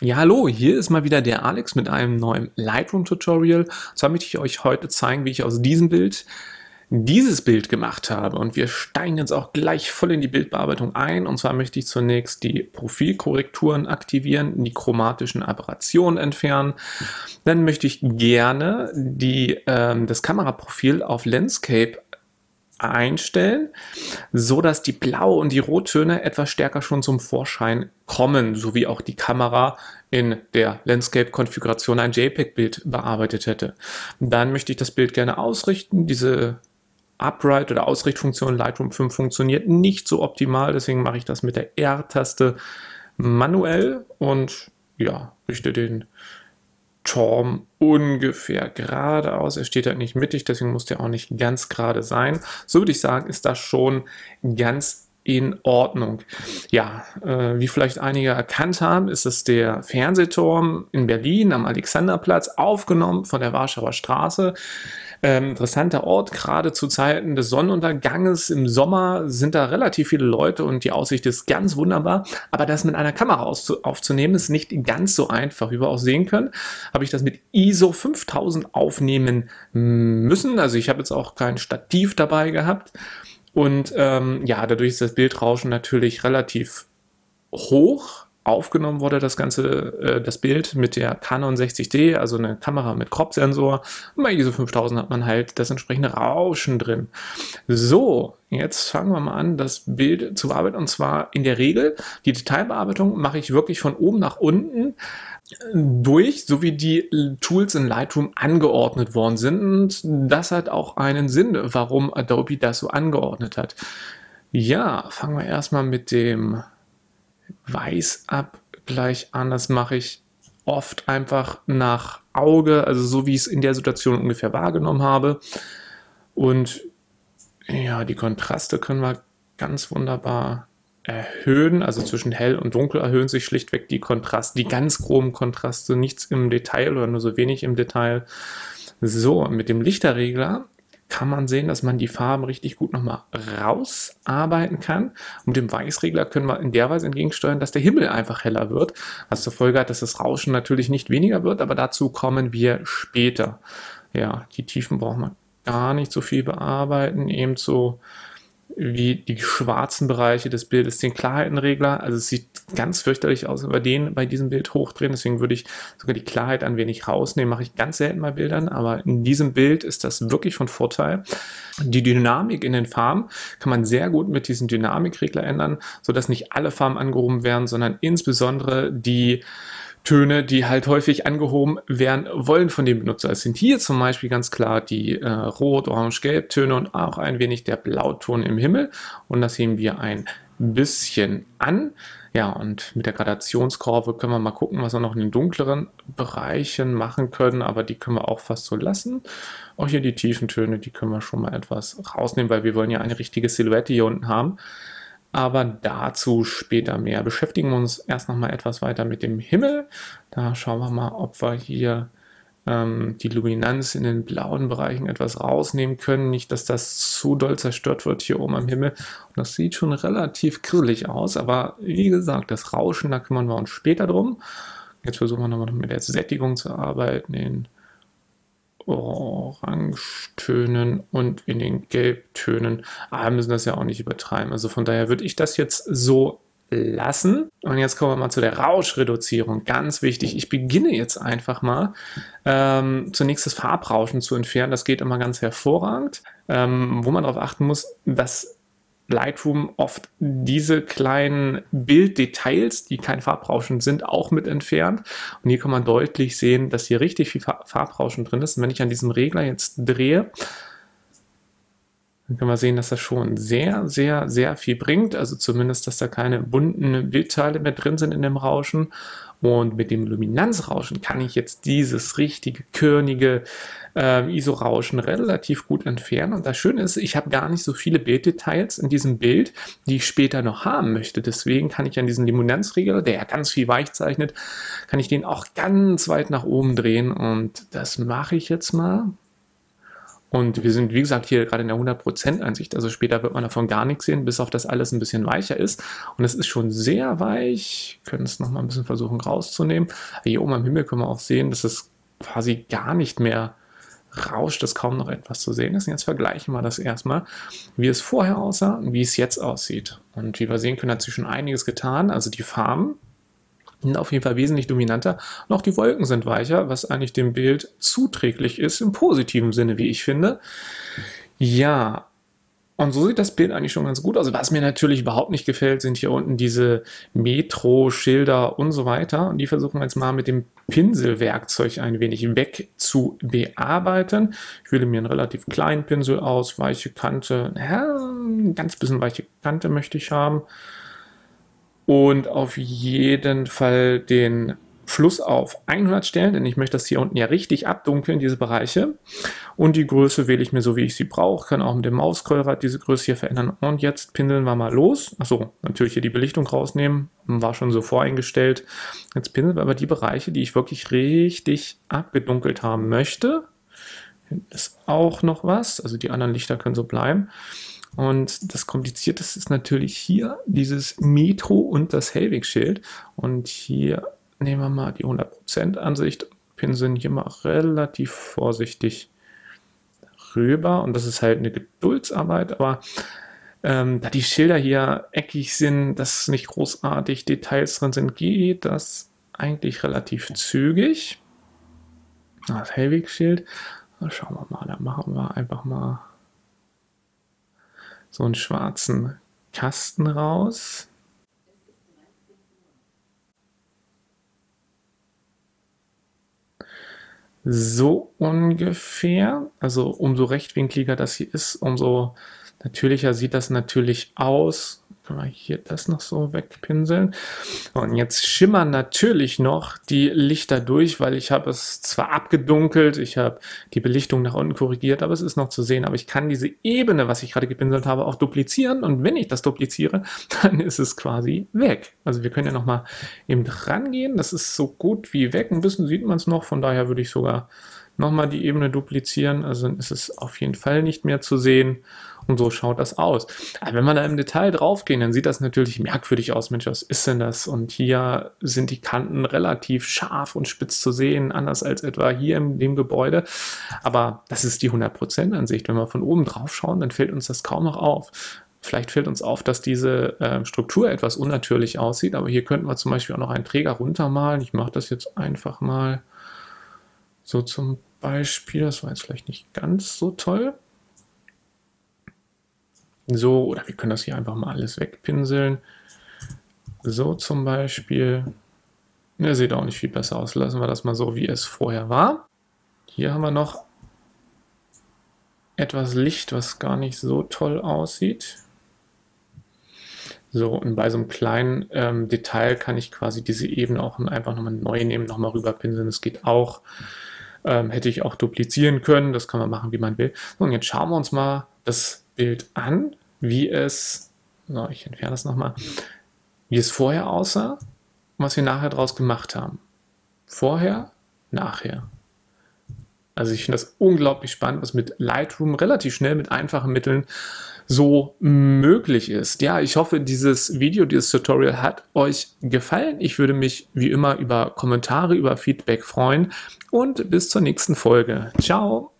Ja, hallo, hier ist mal wieder der Alex mit einem neuen Lightroom-Tutorial. Und zwar möchte ich euch heute zeigen, wie ich aus diesem Bild dieses Bild gemacht habe. Und wir steigen jetzt auch gleich voll in die Bildbearbeitung ein. Und zwar möchte ich zunächst die Profilkorrekturen aktivieren, die chromatischen Aberrationen entfernen. Dann möchte ich gerne die, ähm, das Kameraprofil auf Landscape einstellen, so dass die Blau- und die Rottöne etwas stärker schon zum Vorschein kommen, sowie auch die Kamera in der Landscape-Konfiguration ein JPEG-Bild bearbeitet hätte. Dann möchte ich das Bild gerne ausrichten. Diese Upright oder Ausrichtfunktion Lightroom 5 funktioniert nicht so optimal, deswegen mache ich das mit der R-Taste manuell und ja, richte den Turm ungefähr geradeaus. Er steht halt nicht mittig, deswegen muss der auch nicht ganz gerade sein. So würde ich sagen, ist das schon ganz in Ordnung. Ja, äh, wie vielleicht einige erkannt haben, ist es der Fernsehturm in Berlin am Alexanderplatz, aufgenommen von der Warschauer Straße. Ähm, interessanter Ort, gerade zu Zeiten des Sonnenunterganges im Sommer sind da relativ viele Leute und die Aussicht ist ganz wunderbar. Aber das mit einer Kamera aufzunehmen, ist nicht ganz so einfach. Wie wir auch sehen können, habe ich das mit ISO 5000 aufnehmen müssen. Also ich habe jetzt auch kein Stativ dabei gehabt. Und ähm, ja, dadurch ist das Bildrauschen natürlich relativ hoch aufgenommen wurde, das ganze, äh, das Bild mit der Canon 60D, also eine Kamera mit Crop-Sensor. Bei ISO 5000 hat man halt das entsprechende Rauschen drin. So, jetzt fangen wir mal an, das Bild zu bearbeiten. Und zwar in der Regel, die Detailbearbeitung mache ich wirklich von oben nach unten durch, so wie die Tools in Lightroom angeordnet worden sind. Und das hat auch einen Sinn, warum Adobe das so angeordnet hat. Ja, fangen wir erstmal mit dem Weißabgleich an. Das mache ich oft einfach nach Auge, also so wie ich es in der Situation ungefähr wahrgenommen habe. Und ja, die Kontraste können wir ganz wunderbar erhöhen, also zwischen hell und dunkel erhöhen sich schlichtweg die Kontraste, die ganz groben Kontraste, nichts im Detail oder nur so wenig im Detail. So, mit dem Lichterregler kann man sehen, dass man die Farben richtig gut nochmal rausarbeiten kann. Und mit dem Weißregler können wir in der Weise entgegensteuern, dass der Himmel einfach heller wird, was zur Folge hat, dass das Rauschen natürlich nicht weniger wird, aber dazu kommen wir später. Ja, die Tiefen brauchen wir gar nicht so viel bearbeiten, ebenso wie die schwarzen Bereiche des Bildes den Klarheitenregler. Also es sieht ganz fürchterlich aus, wenn wir den bei diesem Bild hochdrehen. Deswegen würde ich sogar die Klarheit ein wenig rausnehmen. Mache ich ganz selten bei Bildern, aber in diesem Bild ist das wirklich von Vorteil. Die Dynamik in den Farben kann man sehr gut mit diesem Dynamikregler ändern, sodass nicht alle Farben angehoben werden, sondern insbesondere die Töne, die halt häufig angehoben werden wollen von dem Benutzer. Es sind hier zum Beispiel ganz klar die äh, Rot, Orange, Gelb Töne und auch ein wenig der Blauton im Himmel. Und das heben wir ein bisschen an. Ja, und mit der Gradationskurve können wir mal gucken, was wir noch in den dunkleren Bereichen machen können, aber die können wir auch fast so lassen. Auch hier die tiefen Töne, die können wir schon mal etwas rausnehmen, weil wir wollen ja eine richtige Silhouette hier unten haben aber dazu später mehr. Beschäftigen wir uns erst noch mal etwas weiter mit dem Himmel. Da schauen wir mal, ob wir hier ähm, die Luminanz in den blauen Bereichen etwas rausnehmen können. Nicht, dass das zu doll zerstört wird hier oben am Himmel. Und das sieht schon relativ grillig aus, aber wie gesagt, das Rauschen, da kümmern wir uns später drum. Jetzt versuchen wir nochmal mit der Sättigung zu arbeiten, den Orangetönen und in den Gelbtönen. Aber wir müssen das ja auch nicht übertreiben. Also von daher würde ich das jetzt so lassen. Und jetzt kommen wir mal zu der Rauschreduzierung. Ganz wichtig. Ich beginne jetzt einfach mal ähm, zunächst das Farbrauschen zu entfernen. Das geht immer ganz hervorragend. Ähm, wo man darauf achten muss, dass Lightroom oft diese kleinen Bilddetails, die kein Farbrauschen sind, auch mit entfernt. Und hier kann man deutlich sehen, dass hier richtig viel Farbrauschen drin ist. Und wenn ich an diesem Regler jetzt drehe, dann können wir sehen, dass das schon sehr, sehr, sehr viel bringt. Also zumindest, dass da keine bunten Bildteile mehr drin sind in dem Rauschen. Und mit dem Luminanzrauschen kann ich jetzt dieses richtige, körnige äh, ISO-Rauschen relativ gut entfernen. Und das Schöne ist, ich habe gar nicht so viele Bilddetails in diesem Bild, die ich später noch haben möchte. Deswegen kann ich an diesen Luminanzregler, der ja ganz viel weich zeichnet, kann ich den auch ganz weit nach oben drehen. Und das mache ich jetzt mal. Und wir sind, wie gesagt, hier gerade in der 100% Ansicht. Also später wird man davon gar nichts sehen, bis auf das alles ein bisschen weicher ist. Und es ist schon sehr weich. Wir können es nochmal ein bisschen versuchen rauszunehmen. Hier oben am Himmel können wir auch sehen, dass es quasi gar nicht mehr rauscht, dass kaum noch etwas zu sehen ist. Und jetzt vergleichen wir das erstmal, wie es vorher aussah und wie es jetzt aussieht. Und wie wir sehen können, hat sich schon einiges getan. Also die Farben auf jeden Fall wesentlich dominanter. Und auch die Wolken sind weicher, was eigentlich dem Bild zuträglich ist, im positiven Sinne, wie ich finde. Ja, und so sieht das Bild eigentlich schon ganz gut aus. Was mir natürlich überhaupt nicht gefällt, sind hier unten diese Metro-Schilder und so weiter. Und die versuchen wir jetzt mal mit dem Pinselwerkzeug ein wenig weg zu bearbeiten. Ich wähle mir einen relativ kleinen Pinsel aus, weiche Kante, ja, ein ganz bisschen weiche Kante möchte ich haben und auf jeden Fall den Fluss auf 100 stellen, denn ich möchte das hier unten ja richtig abdunkeln, diese Bereiche. Und die Größe wähle ich mir so, wie ich sie brauche. Kann auch mit dem Mauskreuzrad diese Größe hier verändern. Und jetzt pinseln wir mal los. Achso, natürlich hier die Belichtung rausnehmen. War schon so voreingestellt. Jetzt pinseln wir aber die Bereiche, die ich wirklich richtig abgedunkelt haben möchte. Hinten ist auch noch was. Also die anderen Lichter können so bleiben. Und das Komplizierteste ist natürlich hier dieses Metro und das Hellwegschild. Und hier nehmen wir mal die 100% Ansicht, pinseln hier mal relativ vorsichtig rüber. Und das ist halt eine Geduldsarbeit, aber ähm, da die Schilder hier eckig sind, dass nicht großartig Details drin sind, geht das eigentlich relativ zügig. Das Hellwegschild, schauen wir mal, da machen wir einfach mal so einen schwarzen Kasten raus. So ungefähr. Also umso rechtwinkliger das hier ist, umso natürlicher sieht das natürlich aus. Können wir hier das noch so wegpinseln. Und jetzt schimmern natürlich noch die Lichter durch, weil ich habe es zwar abgedunkelt, ich habe die Belichtung nach unten korrigiert, aber es ist noch zu sehen. Aber ich kann diese Ebene, was ich gerade gepinselt habe, auch duplizieren. Und wenn ich das dupliziere, dann ist es quasi weg. Also wir können ja nochmal eben dran gehen. Das ist so gut wie weg. Ein bisschen sieht man es noch. Von daher würde ich sogar nochmal die Ebene duplizieren. Also dann ist es auf jeden Fall nicht mehr zu sehen. Und so schaut das aus. Aber wenn wir da im Detail draufgehen, dann sieht das natürlich merkwürdig aus. Mensch, was ist denn das? Und hier sind die Kanten relativ scharf und spitz zu sehen, anders als etwa hier in dem Gebäude. Aber das ist die 100% Ansicht. Wenn wir von oben drauf schauen, dann fällt uns das kaum noch auf. Vielleicht fällt uns auf, dass diese äh, Struktur etwas unnatürlich aussieht, aber hier könnten wir zum Beispiel auch noch einen Träger runtermalen. Ich mache das jetzt einfach mal so zum Beispiel. Das war jetzt vielleicht nicht ganz so toll. So, oder wir können das hier einfach mal alles wegpinseln. So zum Beispiel. Der sieht auch nicht viel besser aus. Lassen wir das mal so, wie es vorher war. Hier haben wir noch etwas Licht, was gar nicht so toll aussieht. So, und bei so einem kleinen ähm, Detail kann ich quasi diese Ebene auch einfach nochmal neu nehmen, nochmal rüberpinseln. Das geht auch. Ähm, hätte ich auch duplizieren können. Das kann man machen, wie man will. So, und jetzt schauen wir uns mal das Bild an, wie es, so, ich entferne das nochmal, wie es vorher aussah und was wir nachher daraus gemacht haben. Vorher, nachher. Also ich finde das unglaublich spannend, was mit Lightroom relativ schnell mit einfachen Mitteln so möglich ist. Ja, ich hoffe, dieses Video, dieses Tutorial hat euch gefallen. Ich würde mich wie immer über Kommentare, über Feedback freuen und bis zur nächsten Folge. Ciao!